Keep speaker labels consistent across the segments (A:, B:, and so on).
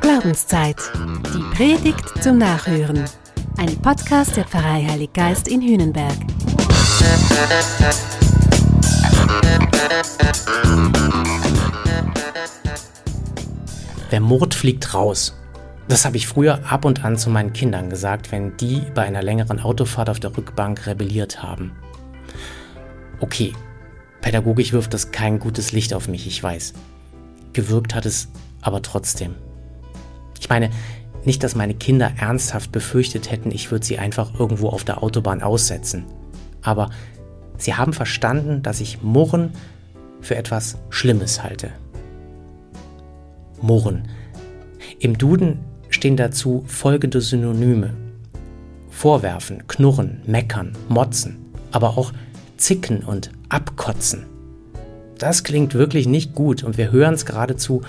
A: Glaubenszeit. Die Predigt zum Nachhören. Ein Podcast der Pfarrei Heilig Geist in Hühnenberg.
B: Wer murrt, fliegt raus. Das habe ich früher ab und an zu meinen Kindern gesagt, wenn die bei einer längeren Autofahrt auf der Rückbank rebelliert haben. Okay, pädagogisch wirft das kein gutes Licht auf mich, ich weiß. Gewirkt hat es aber trotzdem. Ich meine, nicht, dass meine Kinder ernsthaft befürchtet hätten, ich würde sie einfach irgendwo auf der Autobahn aussetzen. Aber sie haben verstanden, dass ich Murren für etwas Schlimmes halte. Murren. Im Duden stehen dazu folgende Synonyme. Vorwerfen, knurren, meckern, motzen, aber auch zicken und abkotzen. Das klingt wirklich nicht gut und wir hören es geradezu,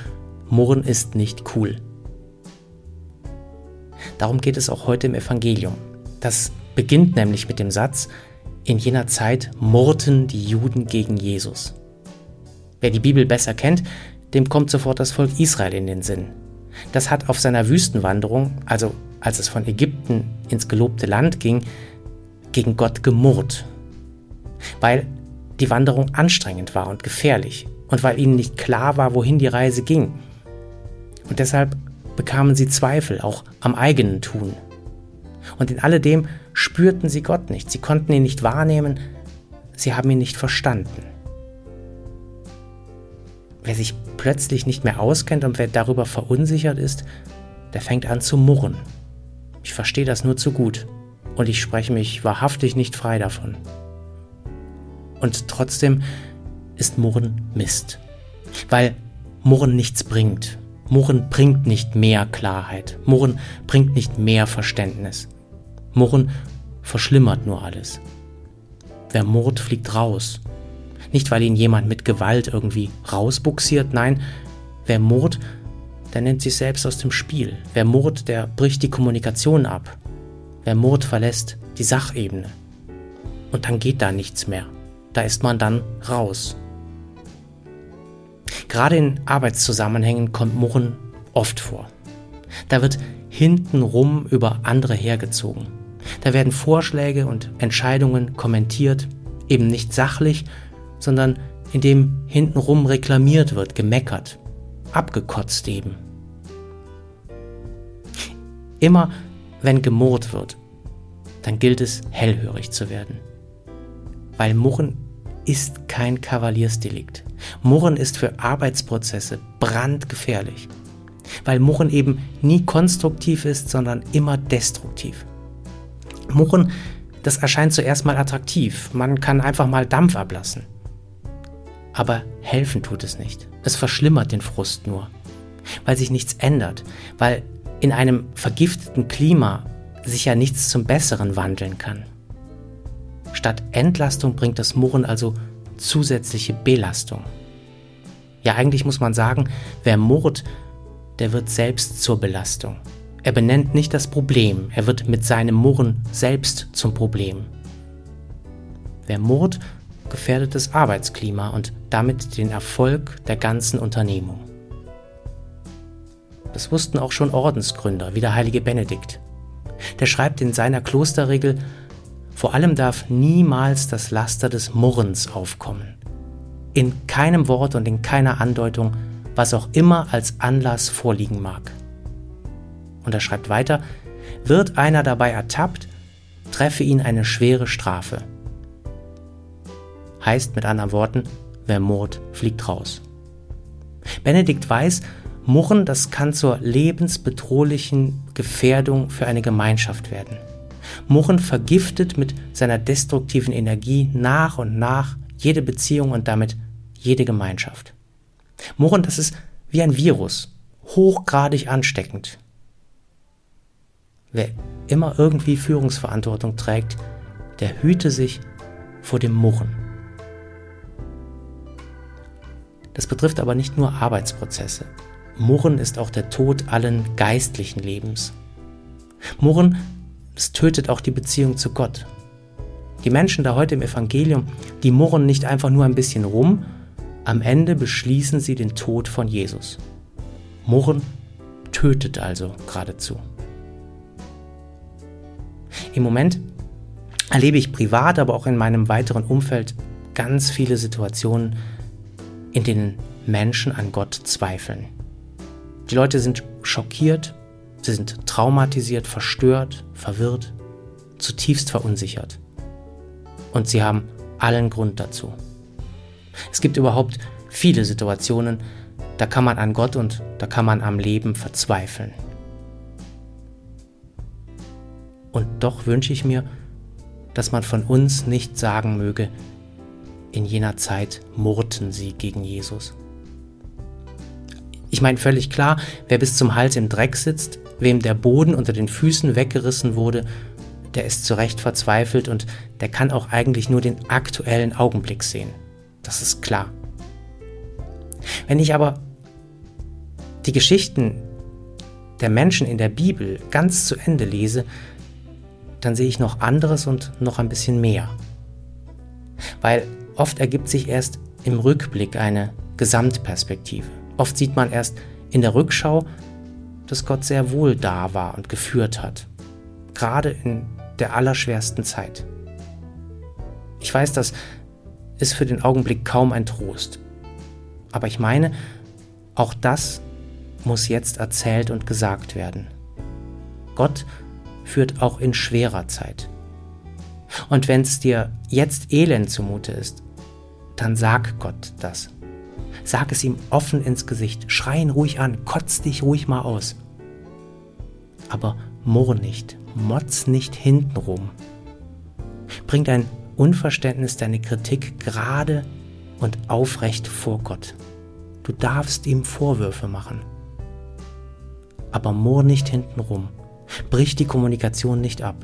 B: Murren ist nicht cool. Darum geht es auch heute im Evangelium. Das beginnt nämlich mit dem Satz, in jener Zeit murrten die Juden gegen Jesus. Wer die Bibel besser kennt, dem kommt sofort das Volk Israel in den Sinn. Das hat auf seiner Wüstenwanderung, also als es von Ägypten ins gelobte Land ging, gegen Gott gemurrt. Weil die Wanderung anstrengend war und gefährlich und weil ihnen nicht klar war, wohin die Reise ging. Und deshalb bekamen sie Zweifel auch am eigenen Tun. Und in alledem spürten sie Gott nicht, sie konnten ihn nicht wahrnehmen, sie haben ihn nicht verstanden. Wer sich plötzlich nicht mehr auskennt und wer darüber verunsichert ist, der fängt an zu murren. Ich verstehe das nur zu gut und ich spreche mich wahrhaftig nicht frei davon. Und trotzdem ist Murren Mist, weil Murren nichts bringt. Murren bringt nicht mehr Klarheit. Murren bringt nicht mehr Verständnis. Murren verschlimmert nur alles. Wer murrt, fliegt raus. Nicht, weil ihn jemand mit Gewalt irgendwie rausbuxiert, nein, wer murrt, der nimmt sich selbst aus dem Spiel. Wer murrt, der bricht die Kommunikation ab. Wer murrt, verlässt die Sachebene. Und dann geht da nichts mehr. Da ist man dann raus. Gerade in Arbeitszusammenhängen kommt Murren oft vor. Da wird hintenrum über andere hergezogen. Da werden Vorschläge und Entscheidungen kommentiert, eben nicht sachlich, sondern indem hintenrum reklamiert wird, gemeckert, abgekotzt eben. Immer wenn gemurrt wird, dann gilt es, hellhörig zu werden. Weil Murren ist kein Kavaliersdelikt. Murren ist für Arbeitsprozesse brandgefährlich. Weil Murren eben nie konstruktiv ist, sondern immer destruktiv. Murren, das erscheint zuerst mal attraktiv. Man kann einfach mal Dampf ablassen. Aber helfen tut es nicht. Es verschlimmert den Frust nur. Weil sich nichts ändert. Weil in einem vergifteten Klima sich ja nichts zum Besseren wandeln kann. Statt Entlastung bringt das Murren also zusätzliche Belastung. Ja, eigentlich muss man sagen, wer murrt, der wird selbst zur Belastung. Er benennt nicht das Problem, er wird mit seinem Murren selbst zum Problem. Wer murrt, gefährdet das Arbeitsklima und damit den Erfolg der ganzen Unternehmung. Das wussten auch schon Ordensgründer wie der heilige Benedikt. Der schreibt in seiner Klosterregel, vor allem darf niemals das Laster des Murrens aufkommen. In keinem Wort und in keiner Andeutung, was auch immer als Anlass vorliegen mag. Und er schreibt weiter, wird einer dabei ertappt, treffe ihn eine schwere Strafe heißt mit anderen Worten, wer murrt, fliegt raus. Benedikt weiß, Murren, das kann zur lebensbedrohlichen Gefährdung für eine Gemeinschaft werden. Murren vergiftet mit seiner destruktiven Energie nach und nach jede Beziehung und damit jede Gemeinschaft. Murren, das ist wie ein Virus, hochgradig ansteckend. Wer immer irgendwie Führungsverantwortung trägt, der hüte sich vor dem Murren. Das betrifft aber nicht nur Arbeitsprozesse. Murren ist auch der Tod allen geistlichen Lebens. Murren, es tötet auch die Beziehung zu Gott. Die Menschen da heute im Evangelium, die murren nicht einfach nur ein bisschen rum, Am Ende beschließen sie den Tod von Jesus. Murren tötet also geradezu. Im Moment erlebe ich privat, aber auch in meinem weiteren Umfeld ganz viele Situationen, in denen Menschen an Gott zweifeln. Die Leute sind schockiert, sie sind traumatisiert, verstört, verwirrt, zutiefst verunsichert. Und sie haben allen Grund dazu. Es gibt überhaupt viele Situationen, da kann man an Gott und da kann man am Leben verzweifeln. Und doch wünsche ich mir, dass man von uns nicht sagen möge, in jener Zeit murrten sie gegen Jesus. Ich meine völlig klar, wer bis zum Hals im Dreck sitzt, wem der Boden unter den Füßen weggerissen wurde, der ist zu Recht verzweifelt und der kann auch eigentlich nur den aktuellen Augenblick sehen. Das ist klar. Wenn ich aber die Geschichten der Menschen in der Bibel ganz zu Ende lese, dann sehe ich noch anderes und noch ein bisschen mehr. Weil oft ergibt sich erst im Rückblick eine Gesamtperspektive. Oft sieht man erst in der Rückschau, dass Gott sehr wohl da war und geführt hat. Gerade in der allerschwersten Zeit. Ich weiß, das ist für den Augenblick kaum ein Trost. Aber ich meine, auch das muss jetzt erzählt und gesagt werden. Gott führt auch in schwerer Zeit. Und wenn es dir jetzt elend zumute ist, dann sag Gott das. Sag es ihm offen ins Gesicht, schrei ihn ruhig an, kotz dich ruhig mal aus. Aber murr nicht, motz nicht hintenrum. Bring dein Unverständnis, deine Kritik gerade und aufrecht vor Gott. Du darfst ihm Vorwürfe machen. Aber murr nicht hintenrum. Brich die Kommunikation nicht ab.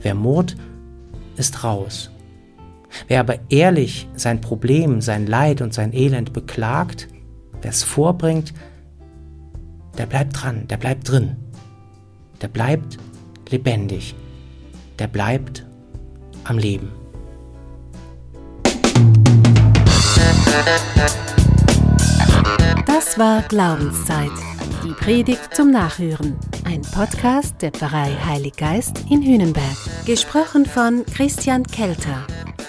B: Wer murrt, ist raus. Wer aber ehrlich sein Problem, sein Leid und sein Elend beklagt, wer es vorbringt, der bleibt dran, der bleibt drin. Der bleibt lebendig. Der bleibt am Leben.
A: Das war Glaubenszeit. Die Predigt zum Nachhören. Ein Podcast der Pfarrei Heilig Geist in Hühnenberg. Gesprochen von Christian Kelter.